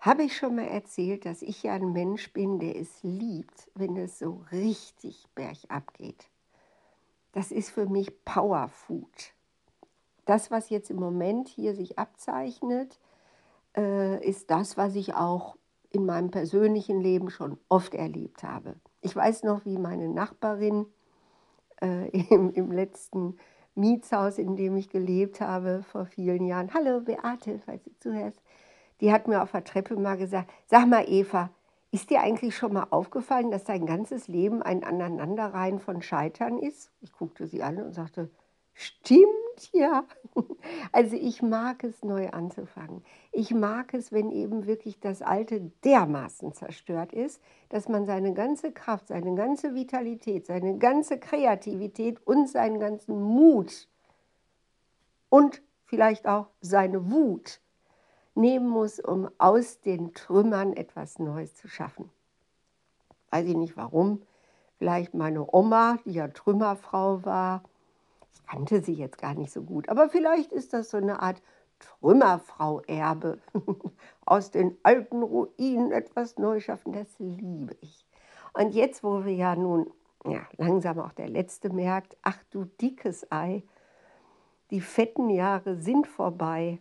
Habe ich schon mal erzählt, dass ich ja ein Mensch bin, der es liebt, wenn es so richtig bergab geht? Das ist für mich Powerfood. Das, was jetzt im Moment hier sich abzeichnet, äh, ist das, was ich auch in meinem persönlichen Leben schon oft erlebt habe. Ich weiß noch, wie meine Nachbarin äh, im, im letzten Mietshaus, in dem ich gelebt habe vor vielen Jahren, hallo Beate, falls du zuhörst, die hat mir auf der Treppe mal gesagt, sag mal Eva, ist dir eigentlich schon mal aufgefallen, dass dein ganzes Leben ein Aneinanderreihen von Scheitern ist? Ich guckte sie an und sagte, stimmt ja. Also ich mag es, neu anzufangen. Ich mag es, wenn eben wirklich das Alte dermaßen zerstört ist, dass man seine ganze Kraft, seine ganze Vitalität, seine ganze Kreativität und seinen ganzen Mut und vielleicht auch seine Wut nehmen muss, um aus den Trümmern etwas Neues zu schaffen. Weiß ich nicht warum. Vielleicht meine Oma, die ja Trümmerfrau war. Ich kannte sie jetzt gar nicht so gut. Aber vielleicht ist das so eine Art Trümmerfrau-Erbe. aus den alten Ruinen etwas neu schaffen, das liebe ich. Und jetzt, wo wir ja nun ja, langsam auch der Letzte merkt, ach du dickes Ei, die fetten Jahre sind vorbei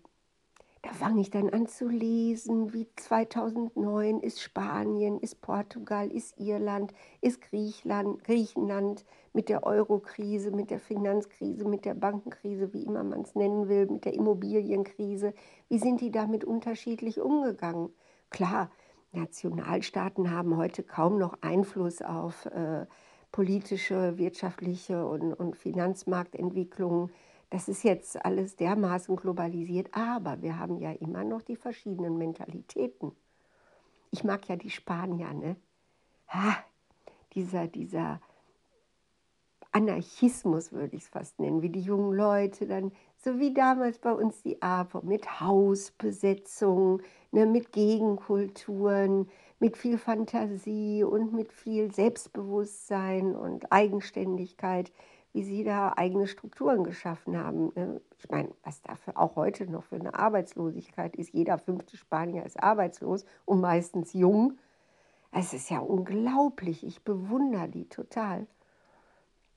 da fange ich dann an zu lesen, wie 2009 ist Spanien, ist Portugal, ist Irland, ist Griechenland, Griechenland mit der Eurokrise, mit der Finanzkrise, mit der Bankenkrise, wie immer man es nennen will, mit der Immobilienkrise. Wie sind die damit unterschiedlich umgegangen? Klar, Nationalstaaten haben heute kaum noch Einfluss auf äh, politische, wirtschaftliche und, und Finanzmarktentwicklungen das ist jetzt alles dermaßen globalisiert, aber wir haben ja immer noch die verschiedenen Mentalitäten. Ich mag ja die Spanier, ne? Ha, dieser, dieser Anarchismus würde ich es fast nennen, wie die jungen Leute dann, so wie damals bei uns die APO, mit Hausbesetzung, ne, mit Gegenkulturen, mit viel Fantasie und mit viel Selbstbewusstsein und Eigenständigkeit wie sie da eigene Strukturen geschaffen haben. Ne? Ich meine, was dafür auch heute noch für eine Arbeitslosigkeit ist. Jeder fünfte Spanier ist arbeitslos und meistens jung. Es ist ja unglaublich. Ich bewundere die total.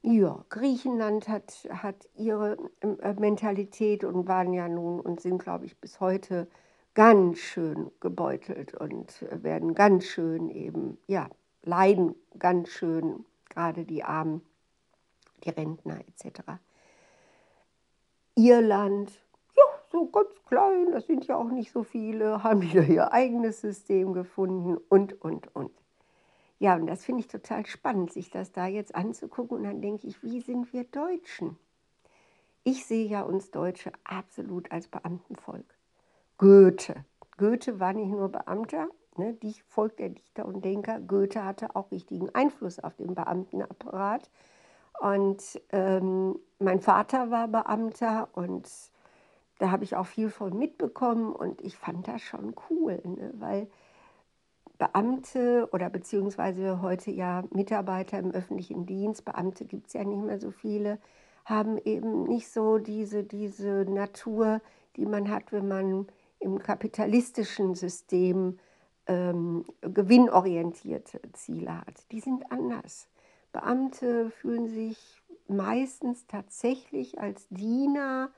Ja, Griechenland hat, hat ihre äh, Mentalität und waren ja nun und sind, glaube ich, bis heute ganz schön gebeutelt und werden ganz schön eben, ja, leiden ganz schön, gerade die Armen die Rentner etc. Irland, ja, so ganz klein, das sind ja auch nicht so viele, haben wieder ihr eigenes System gefunden und, und, und. Ja, und das finde ich total spannend, sich das da jetzt anzugucken. Und dann denke ich, wie sind wir Deutschen? Ich sehe ja uns Deutsche absolut als Beamtenvolk. Goethe. Goethe war nicht nur Beamter, ne, Volk der Dichter und Denker. Goethe hatte auch richtigen Einfluss auf den Beamtenapparat. Und ähm, mein Vater war Beamter und da habe ich auch viel von mitbekommen und ich fand das schon cool, ne? weil Beamte oder beziehungsweise heute ja Mitarbeiter im öffentlichen Dienst, Beamte gibt es ja nicht mehr so viele, haben eben nicht so diese, diese Natur, die man hat, wenn man im kapitalistischen System ähm, gewinnorientierte Ziele hat. Die sind anders. Beamte fühlen sich meistens tatsächlich als Diener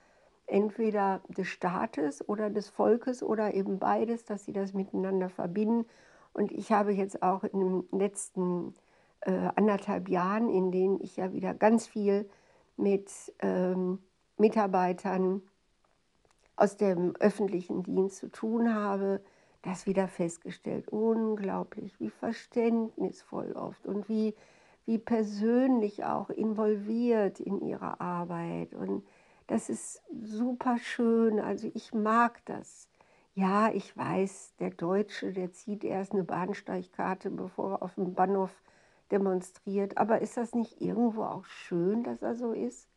entweder des Staates oder des Volkes oder eben beides, dass sie das miteinander verbinden. Und ich habe jetzt auch in den letzten äh, anderthalb Jahren, in denen ich ja wieder ganz viel mit ähm, Mitarbeitern aus dem öffentlichen Dienst zu tun habe, das wieder festgestellt. Unglaublich, wie verständnisvoll oft und wie wie persönlich auch involviert in ihre Arbeit. Und das ist super schön. Also ich mag das. Ja, ich weiß, der Deutsche, der zieht erst eine Bahnsteigkarte, bevor er auf dem Bahnhof demonstriert. Aber ist das nicht irgendwo auch schön, dass er so ist?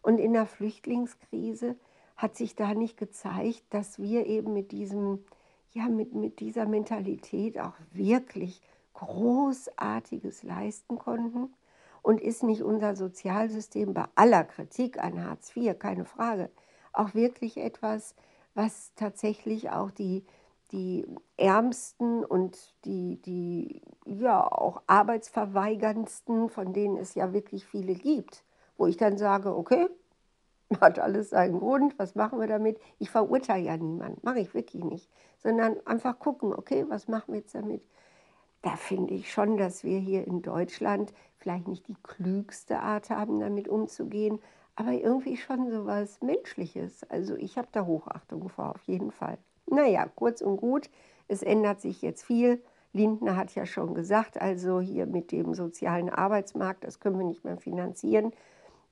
Und in der Flüchtlingskrise hat sich da nicht gezeigt, dass wir eben mit diesem, ja, mit, mit dieser Mentalität auch wirklich Großartiges leisten konnten? Und ist nicht unser Sozialsystem bei aller Kritik an Hartz IV, keine Frage, auch wirklich etwas, was tatsächlich auch die, die Ärmsten und die, die ja auch Arbeitsverweigerndsten, von denen es ja wirklich viele gibt, wo ich dann sage, okay, hat alles seinen Grund, was machen wir damit? Ich verurteile ja niemanden, mache ich wirklich nicht, sondern einfach gucken, okay, was machen wir jetzt damit? Da finde ich schon, dass wir hier in Deutschland vielleicht nicht die klügste Art haben, damit umzugehen, aber irgendwie schon so was Menschliches. Also ich habe da Hochachtung vor, auf jeden Fall. Naja, kurz und gut, es ändert sich jetzt viel. Lindner hat ja schon gesagt, also hier mit dem sozialen Arbeitsmarkt, das können wir nicht mehr finanzieren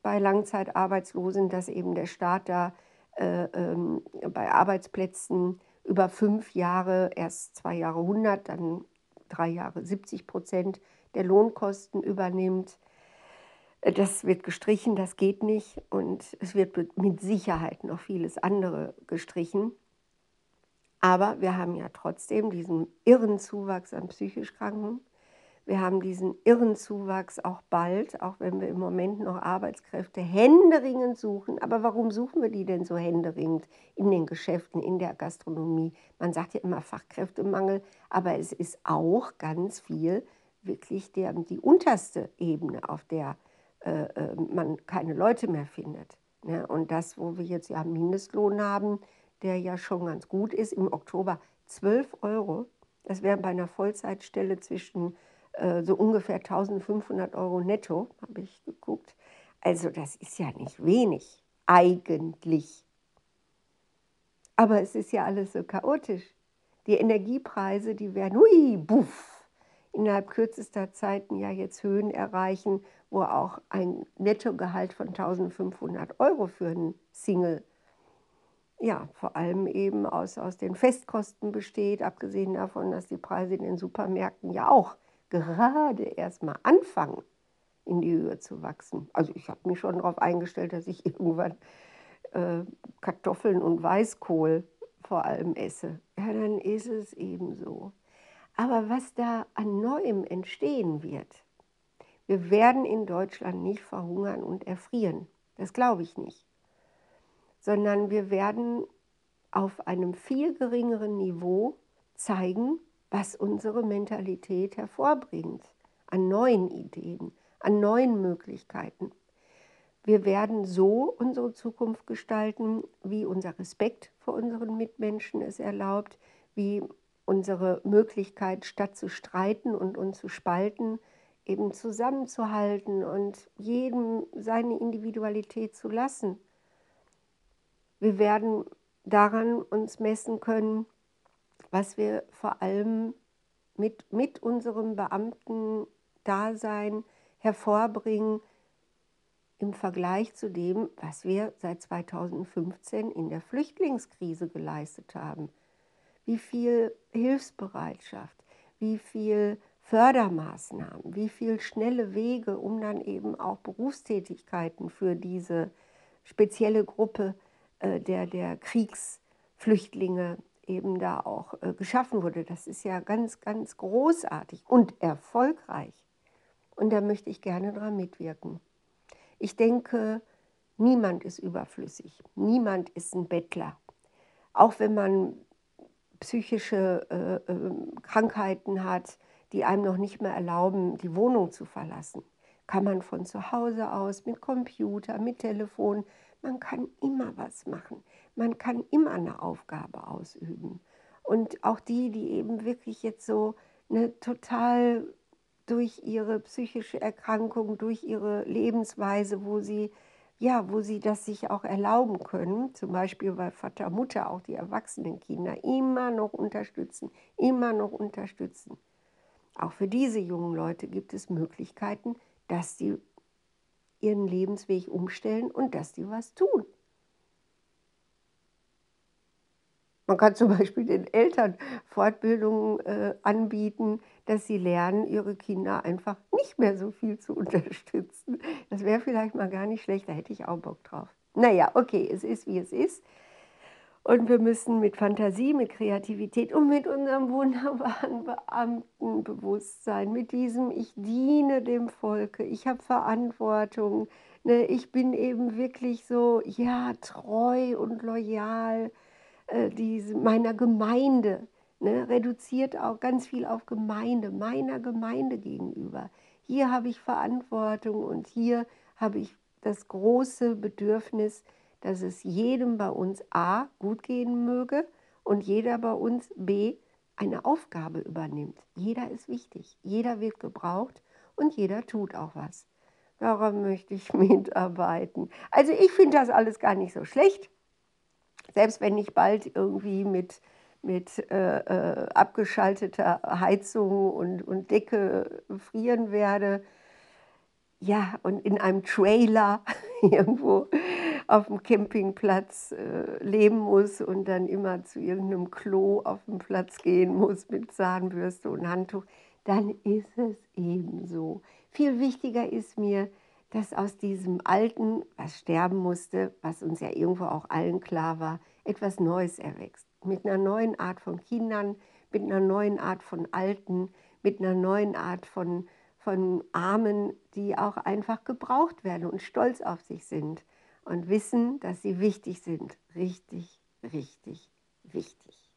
bei Langzeitarbeitslosen, dass eben der Staat da äh, ähm, bei Arbeitsplätzen über fünf Jahre, erst zwei Jahre 100, dann drei Jahre 70 Prozent der Lohnkosten übernimmt. Äh, das wird gestrichen, das geht nicht und es wird mit Sicherheit noch vieles andere gestrichen. Aber wir haben ja trotzdem diesen irren Zuwachs an psychisch Kranken. Wir haben diesen irren Zuwachs auch bald, auch wenn wir im Moment noch Arbeitskräfte händeringend suchen. Aber warum suchen wir die denn so händeringend in den Geschäften, in der Gastronomie? Man sagt ja immer Fachkräftemangel, aber es ist auch ganz viel wirklich der, die unterste Ebene, auf der äh, äh man keine Leute mehr findet. Ne? Und das, wo wir jetzt ja Mindestlohn haben, der ja schon ganz gut ist, im Oktober 12 Euro. Das wäre bei einer Vollzeitstelle zwischen so ungefähr 1500 Euro netto, habe ich geguckt. Also das ist ja nicht wenig, eigentlich. Aber es ist ja alles so chaotisch. Die Energiepreise, die werden, hui, buff, innerhalb kürzester Zeit ja jetzt Höhen erreichen, wo auch ein Nettogehalt von 1500 Euro für einen Single ja, vor allem eben aus, aus den Festkosten besteht, abgesehen davon, dass die Preise in den Supermärkten ja auch gerade erst mal anfangen, in die Höhe zu wachsen. Also ich habe mich schon darauf eingestellt, dass ich irgendwann äh, Kartoffeln und Weißkohl vor allem esse. Ja, dann ist es eben so. Aber was da an Neuem entstehen wird, wir werden in Deutschland nicht verhungern und erfrieren. Das glaube ich nicht sondern wir werden auf einem viel geringeren Niveau zeigen, was unsere Mentalität hervorbringt, an neuen Ideen, an neuen Möglichkeiten. Wir werden so unsere Zukunft gestalten, wie unser Respekt vor unseren Mitmenschen es erlaubt, wie unsere Möglichkeit, statt zu streiten und uns zu spalten, eben zusammenzuhalten und jedem seine Individualität zu lassen wir werden daran uns messen können, was wir vor allem mit, mit unserem Beamten-Dasein hervorbringen im Vergleich zu dem, was wir seit 2015 in der Flüchtlingskrise geleistet haben. Wie viel Hilfsbereitschaft, wie viel Fördermaßnahmen, wie viel schnelle Wege, um dann eben auch Berufstätigkeiten für diese spezielle Gruppe äh, der, der Kriegsflüchtlinge eben da auch äh, geschaffen wurde. Das ist ja ganz, ganz großartig und erfolgreich. Und da möchte ich gerne daran mitwirken. Ich denke, niemand ist überflüssig, niemand ist ein Bettler. Auch wenn man psychische äh, äh, Krankheiten hat, die einem noch nicht mehr erlauben, die Wohnung zu verlassen, kann man von zu Hause aus mit Computer, mit Telefon man kann immer was machen. Man kann immer eine Aufgabe ausüben. Und auch die, die eben wirklich jetzt so eine total durch ihre psychische Erkrankung, durch ihre Lebensweise, wo sie ja, wo sie das sich auch erlauben können, zum Beispiel weil Vater, Mutter auch die erwachsenen Kinder immer noch unterstützen, immer noch unterstützen. Auch für diese jungen Leute gibt es Möglichkeiten, dass sie ihren Lebensweg umstellen und dass die was tun. Man kann zum Beispiel den Eltern Fortbildungen äh, anbieten, dass sie lernen, ihre Kinder einfach nicht mehr so viel zu unterstützen. Das wäre vielleicht mal gar nicht schlecht, da hätte ich auch Bock drauf. Naja, okay, es ist wie es ist. Und wir müssen mit Fantasie, mit Kreativität und mit unserem wunderbaren Beamtenbewusstsein, mit diesem Ich diene dem Volke, ich habe Verantwortung, ne, ich bin eben wirklich so, ja, treu und loyal äh, diese, meiner Gemeinde, ne, reduziert auch ganz viel auf Gemeinde, meiner Gemeinde gegenüber. Hier habe ich Verantwortung und hier habe ich das große Bedürfnis, dass es jedem bei uns A gut gehen möge und jeder bei uns B eine Aufgabe übernimmt. Jeder ist wichtig, jeder wird gebraucht und jeder tut auch was. Daran möchte ich mitarbeiten. Also ich finde das alles gar nicht so schlecht. Selbst wenn ich bald irgendwie mit, mit äh, äh, abgeschalteter Heizung und, und Decke frieren werde, ja, und in einem Trailer irgendwo auf dem Campingplatz äh, leben muss und dann immer zu irgendeinem Klo auf dem Platz gehen muss mit Zahnbürste und Handtuch, dann ist es eben so. Viel wichtiger ist mir, dass aus diesem Alten, was sterben musste, was uns ja irgendwo auch allen klar war, etwas Neues erwächst. Mit einer neuen Art von Kindern, mit einer neuen Art von Alten, mit einer neuen Art von von Armen, die auch einfach gebraucht werden und stolz auf sich sind und wissen, dass sie wichtig sind. Richtig, richtig wichtig.